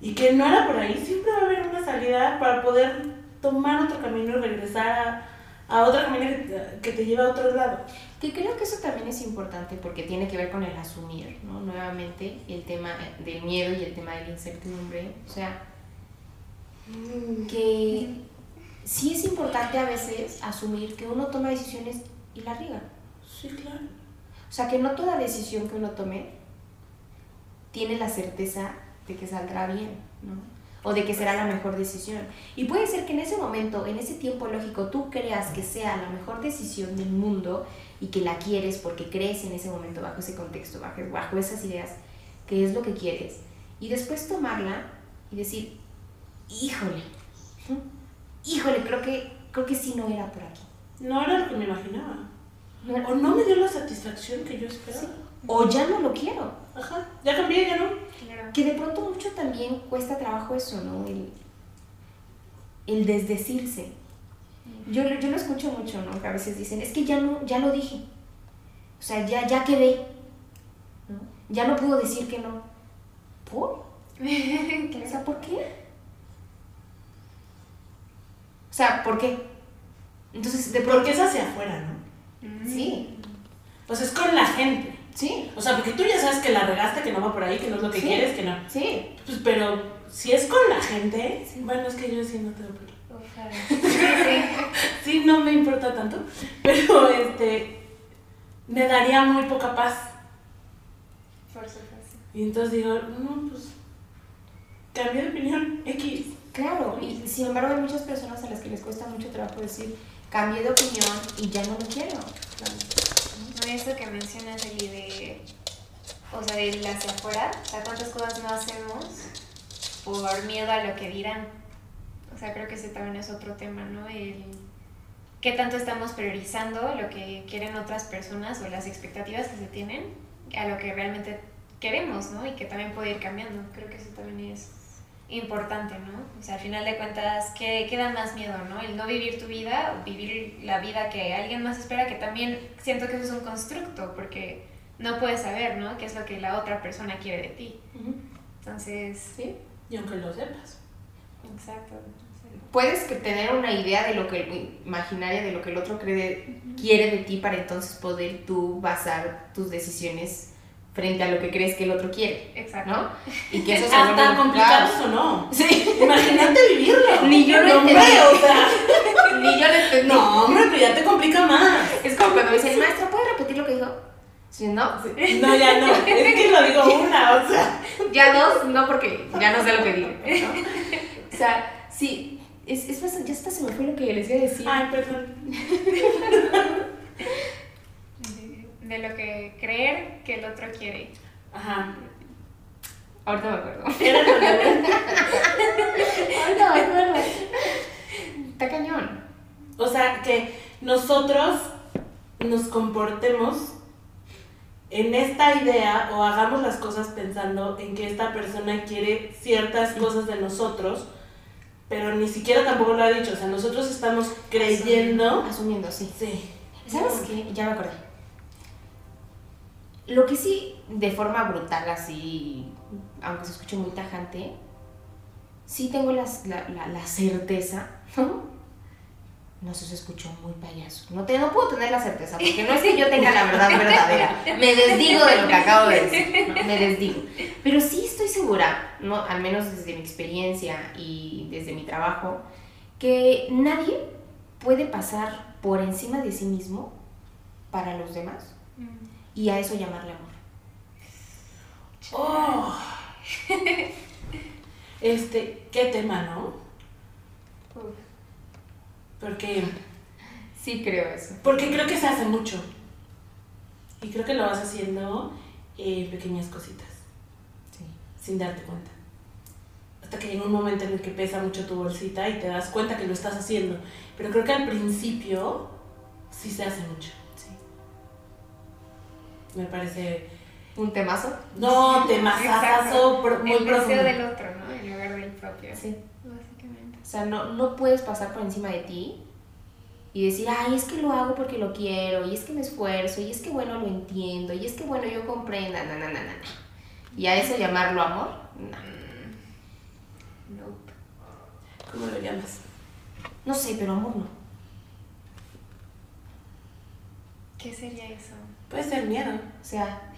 y que no era por ahí, siempre va a haber una salida para poder tomar otro camino y regresar a, a otro camino que te, que te lleva a otro lado. Que creo que eso también es importante porque tiene que ver con el asumir, ¿no? Nuevamente, el tema del miedo y el tema de la incertidumbre. O sea, que sí es importante a veces asumir que uno toma decisiones y la riega. Sí, claro. O sea, que no toda decisión que uno tome tiene la certeza de que saldrá bien, ¿no? O de que será la mejor decisión. Y puede ser que en ese momento, en ese tiempo lógico, tú creas que sea la mejor decisión del mundo y que la quieres porque crees en ese momento, bajo ese contexto, bajo, bajo esas ideas, que es lo que quieres. Y después tomarla y decir, híjole, híjole, creo que, creo que sí no era por aquí. No era lo que me imaginaba. No O no me dio la satisfacción que yo esperaba. O ya no lo quiero. Ajá, ya cambié, ya no. Claro. Que de pronto mucho también cuesta trabajo eso, ¿no? El, el desdecirse. Yo, lo- yo lo escucho mucho, ¿no? Que a veces dicen, es que ya no, ya lo dije. O sea, ya, ya quedé. ¿no? Ya no puedo decir que no. ¿Por? O sea, ¿por qué? O sea, ¿por qué? Entonces, de pronto... Porque es hacia afuera, ¿no? Sí, Pues es con la gente. sí, O sea, porque tú ya sabes que la regaste, que no va por ahí, que no es lo que Sí. quieres, que no. sí. Pues, pero si es con la gente, bueno, es que yo sí no tengo problema. Ojalá. Sí. Sí, no me importa tanto, pero este, me daría muy poca paz. Por supuesto. Y entonces digo, no, pues, cambio de opinión, X. Claro, y sin embargo hay muchas personas a las que les cuesta mucho trabajo decir, cambié de opinión y ya no lo quiero. No, eso que mencionas, Eli, de. O sea, de ir hacia afuera. O sea, ¿cuántas cosas no hacemos por miedo a lo que dirán? O sea, creo que ese también es otro tema, ¿no? El. ¿Qué tanto estamos priorizando lo que quieren otras personas o las expectativas que se tienen a lo que realmente queremos, ¿no? Y que también puede ir cambiando. Creo que eso también es importante, ¿no? O sea, al final de cuentas, ¿qué, qué da más miedo, no? El no vivir tu vida o vivir la vida que alguien más espera, que también siento que eso es un constructo, porque no puedes saber, ¿no? ¿Qué es lo que la otra persona quiere de ti? Entonces, ¿Sí? Y aunque lo sepas. exacto. Puedes que tener una idea de lo que imaginaria de lo que el otro cree, quiere de ti para entonces poder tú basar tus decisiones frente a lo que crees que el otro quiere, Exacto. ¿no? Y que eso se Ah, complicado eso no. Sí. Imagínate vivirlo. Ni yo lo entendí. o sea, Ni yo lo entendí. no, hombre, pero ya te complica más. Es como cuando me dicen, maestra, ¿puede repetir lo que dijo? Sí, no. No, ya no. Es que lo digo una, o sea. Ya dos, no, porque ya no sé lo que dije. ¿no? O sea, sí, es, es bastante, ya hasta se me fue lo que les iba a decir. Ay, perdón. De, lo que creer que el otro quiere. Ajá. Ahorita me acuerdo. Ahorita me acuerdo. Está cañón. O sea, que nosotros nos comportemos en esta idea o hagamos las cosas pensando en que esta persona quiere ciertas cosas de nosotros, pero ni siquiera tampoco lo ha dicho. O sea, nosotros estamos creyendo. Asumiendo, sí. Sí. ¿Sabes qué? Ya me acordé. Lo que sí, de forma brutal, así, aunque se escuche muy tajante, sí tengo la, la- la certeza, ¿no? No se escuchó muy payaso. No, te, no puedo tener la certeza, porque no es que yo tenga la verdad verdadera. Me desdigo de lo que acabo de decir. ¿no? Me desdigo. Pero sí estoy segura, ¿no? al menos desde mi experiencia y desde mi trabajo, que nadie puede pasar por encima de sí mismo para los demás y a eso llamarle amor. Oh. Este, qué tema, ¿no? Porque, Sí creo eso. porque creo que se hace mucho. Y creo que lo vas haciendo en pequeñas cositas, Sí. sin darte cuenta. Hasta que llega un momento en el que pesa mucho tu bolsita y te das cuenta que lo estás haciendo. Pero creo que al principio sí se hace mucho. sí. Me parece. ¿Un temazo? No, temazazo pro- muy el profundo. del otro, ¿no? En lugar del propio. Sí. Sea, no, no puedes pasar por encima de ti y decir, ay, es que lo hago porque lo quiero, y es que me esfuerzo, y es que bueno, lo entiendo, y es que bueno, yo comprenda, na, na, na, na, na. Y a eso llamarlo amor, no. Nope. ¿Cómo lo llamas? No sé, pero amor no. ¿Qué sería eso? Puede ser miedo. O sea,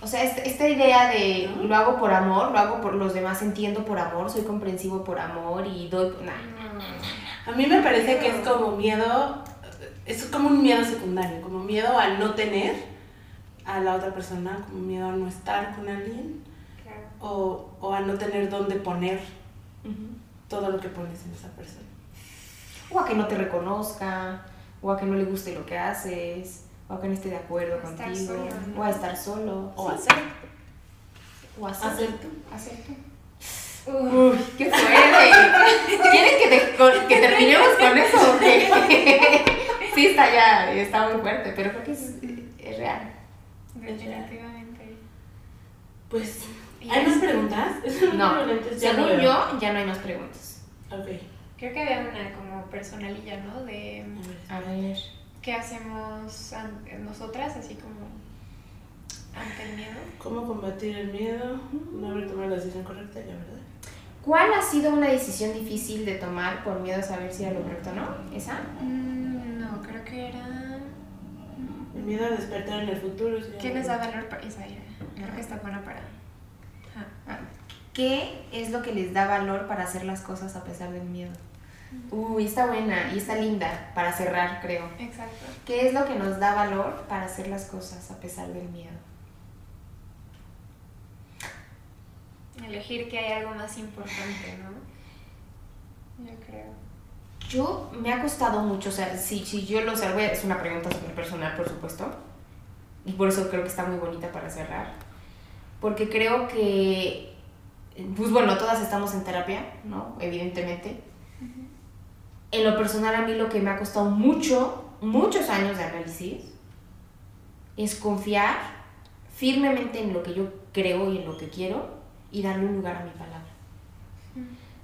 o sea esta, esta idea de lo hago por amor, lo hago por los demás, entiendo por amor, soy comprensivo por amor y doy... Nah. A mí me parece que es como miedo, es como un miedo secundario, como miedo al no tener a la otra persona, como miedo a no estar con alguien Claro. o, o a no tener dónde poner todo lo que pones en esa persona. O a que no te reconozca, o a que no le guste lo que haces, o a que no esté de acuerdo O contigo, solo, ¿no? o a estar solo, O Sí. hacer. o a hacer, Hacer tú. hacer tú. Uy, ¡Qué fuerte! ¿Quieren que, te- que terminemos con eso o qué? sí, está ya, está muy fuerte, pero creo que es, es real. definitivamente. Pues, ¿hay más preguntas? No, según no yo, ya no hay más preguntas. Ok. Creo que había una como personalilla, ¿no? De A ver. Qué hacemos nosotras, así como ante el miedo. ¿Cómo combatir el miedo? No haber tomado la decisión correcta, ya, ¿verdad? ¿Cuál ha sido una decisión difícil de tomar por miedo a saber si era lo correcto o no? ¿Esa? Mm, no, creo que era. El miedo a despertar en el futuro. sí, ¿Qué les da valor para esa? ya, Creo que está buena para. Ah, ¿Qué es lo que les da valor para hacer las cosas a pesar del miedo? Uy, está buena y está linda para cerrar, creo. Exacto. ¿Qué es lo que nos da valor para hacer las cosas a pesar del miedo? Elegir que hay algo más importante, ¿no? Yo creo. Yo me ha costado mucho, o sea, si, si yo lo a- es una pregunta súper personal, por supuesto, y por eso creo que está muy bonita para cerrar, porque creo que, pues bueno, todas estamos en terapia, ¿no? Evidentemente. En lo personal a mí lo que me ha costado mucho, muchos años de análisis, es confiar firmemente en lo que yo creo y en lo que quiero y darle un lugar a mi palabra.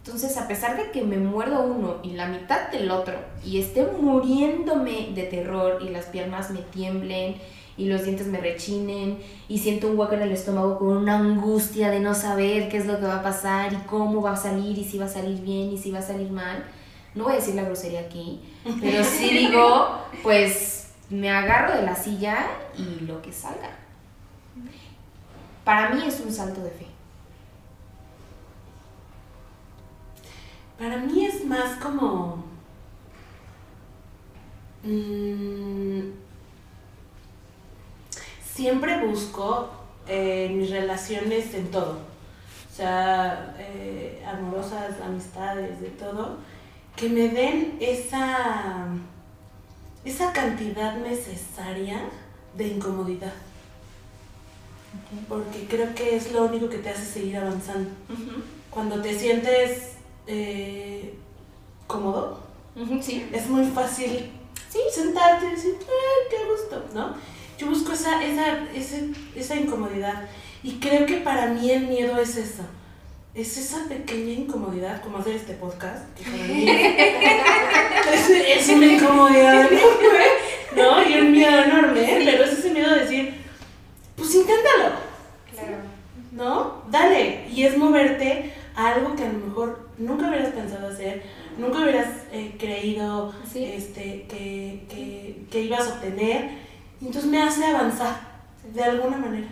Entonces, a pesar de que me muerdo uno y la mitad del otro y esté muriéndome de terror y las piernas me tiemblen y los dientes me rechinen y siento un hueco en el estómago con una angustia de no saber qué es lo que va a pasar y cómo va a salir y si va a salir bien y si va a salir mal, no voy a decir la grosería aquí, pero sí digo, pues me agarro de la silla y lo que salga. Para mí es un salto de fe. Para mí es más como. mm, siempre busco eh, mis relaciones en todo. O sea, eh, amorosas, amistades, de todo. Que me den esa. esa cantidad necesaria de incomodidad. porque creo que es lo único que te hace seguir avanzando. Cuando te sientes eh, cómodo, Sí. es muy fácil sentarte y decir, "Ah, qué gusto, ¿no? Yo busco esa, esa, ese- esa incomodidad y creo que para mí el miedo es eso. Es esa pequeña incomodidad, como hacer este podcast, que para mí es, es una incomodidad enorme, ¿no? Y un miedo enorme, pero es ese miedo de decir, pues inténtalo, Claro. ¿no? Dale. Y es moverte a algo que a lo mejor nunca hubieras pensado hacer, nunca hubieras eh, creído Sí. este, que, que, que ibas a obtener. Entonces me hace avanzar de alguna manera.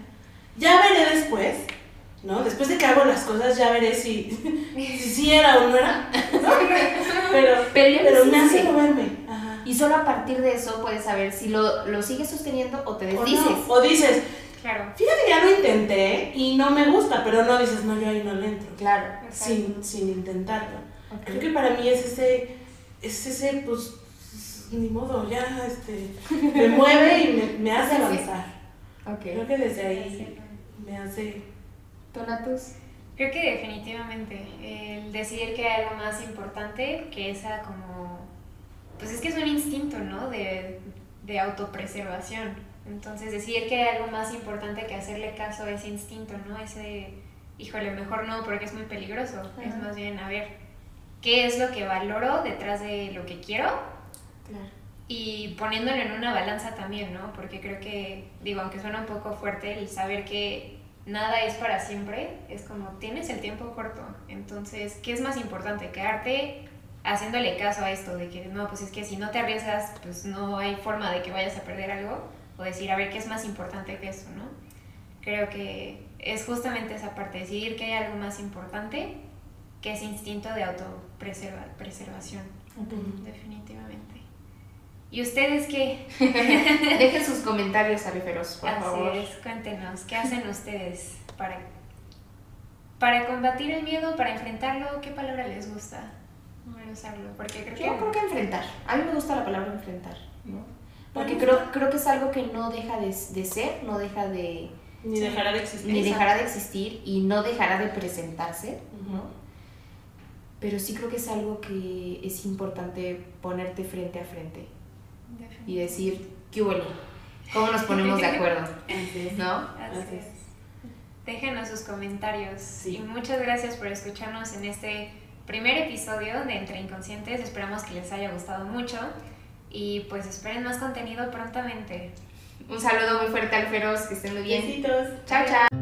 Ya veré después, ¿no? Después de que hago las cosas, ya veré si, si sí era o no era. ¿no? Pero, Pero me hace moverme. Ajá. Y solo a partir de eso puedes saber si lo, lo sigues sosteniendo o te O, desdices. no, o dices, Claro. fíjate que ya lo intenté y no me gusta, pero no dices, no, yo ahí no le entro. Claro. sin, sin intentarlo. Creo que para mí es ese, es ese, pues, ni modo, ya, este, me mueve y me, me hace avanzar. Ok. Creo que desde ahí me hace... Donatus. Creo que definitivamente el decidir que hay algo más importante que esa como pues es que es un instinto, ¿no? De, de autopreservación. Entonces decidir que hay algo más importante que hacerle caso a ese instinto, ¿no? Ese, híjole, mejor no porque es muy peligroso. Es más bien, a ver, ¿qué es lo que valoro detrás de lo que quiero? Claro. y poniéndolo en una balanza también, ¿no? Porque creo que, digo, aunque suena un poco fuerte, el saber que nada es para siempre, es como tienes el tiempo corto. Entonces, ¿qué es más importante? Quedarte haciéndole caso a esto de que no, pues es que si no te arriesgas, pues no hay forma de que vayas a perder algo, o decir, a ver, ¿qué es más importante que eso, no? Creo que es justamente esa parte, decidir que hay algo más importante que ese instinto de autopreservación, definitivamente. ¿Y ustedes qué? Dejen sus comentarios aríferos, por Así favor. es, cuéntenos, ¿qué hacen ustedes para, para combatir el miedo, para enfrentarlo? ¿Qué palabra les gusta? Usarlo, porque creo que... Yo creo que enfrentar. A mí me gusta la palabra enfrentar, ¿no? Porque creo, creo que es algo que no deja de, de ser, no deja de... Ni dejará de existir. ni dejará de existir y no dejará de presentarse. ¿no? Pero sí creo que es algo que es importante ponerte frente a frente y decir, ¿qué huele? ¿Cómo nos ponemos de acuerdo? ¿No? Así Así es. Déjenos sus comentarios Sí. y muchas gracias por escucharnos en este primer episodio de Entre Inconscientes. Esperamos que les haya gustado mucho y pues esperen más contenido prontamente. Un saludo muy fuerte al Feroz, que estén muy bien. Besitos. Chao, chao.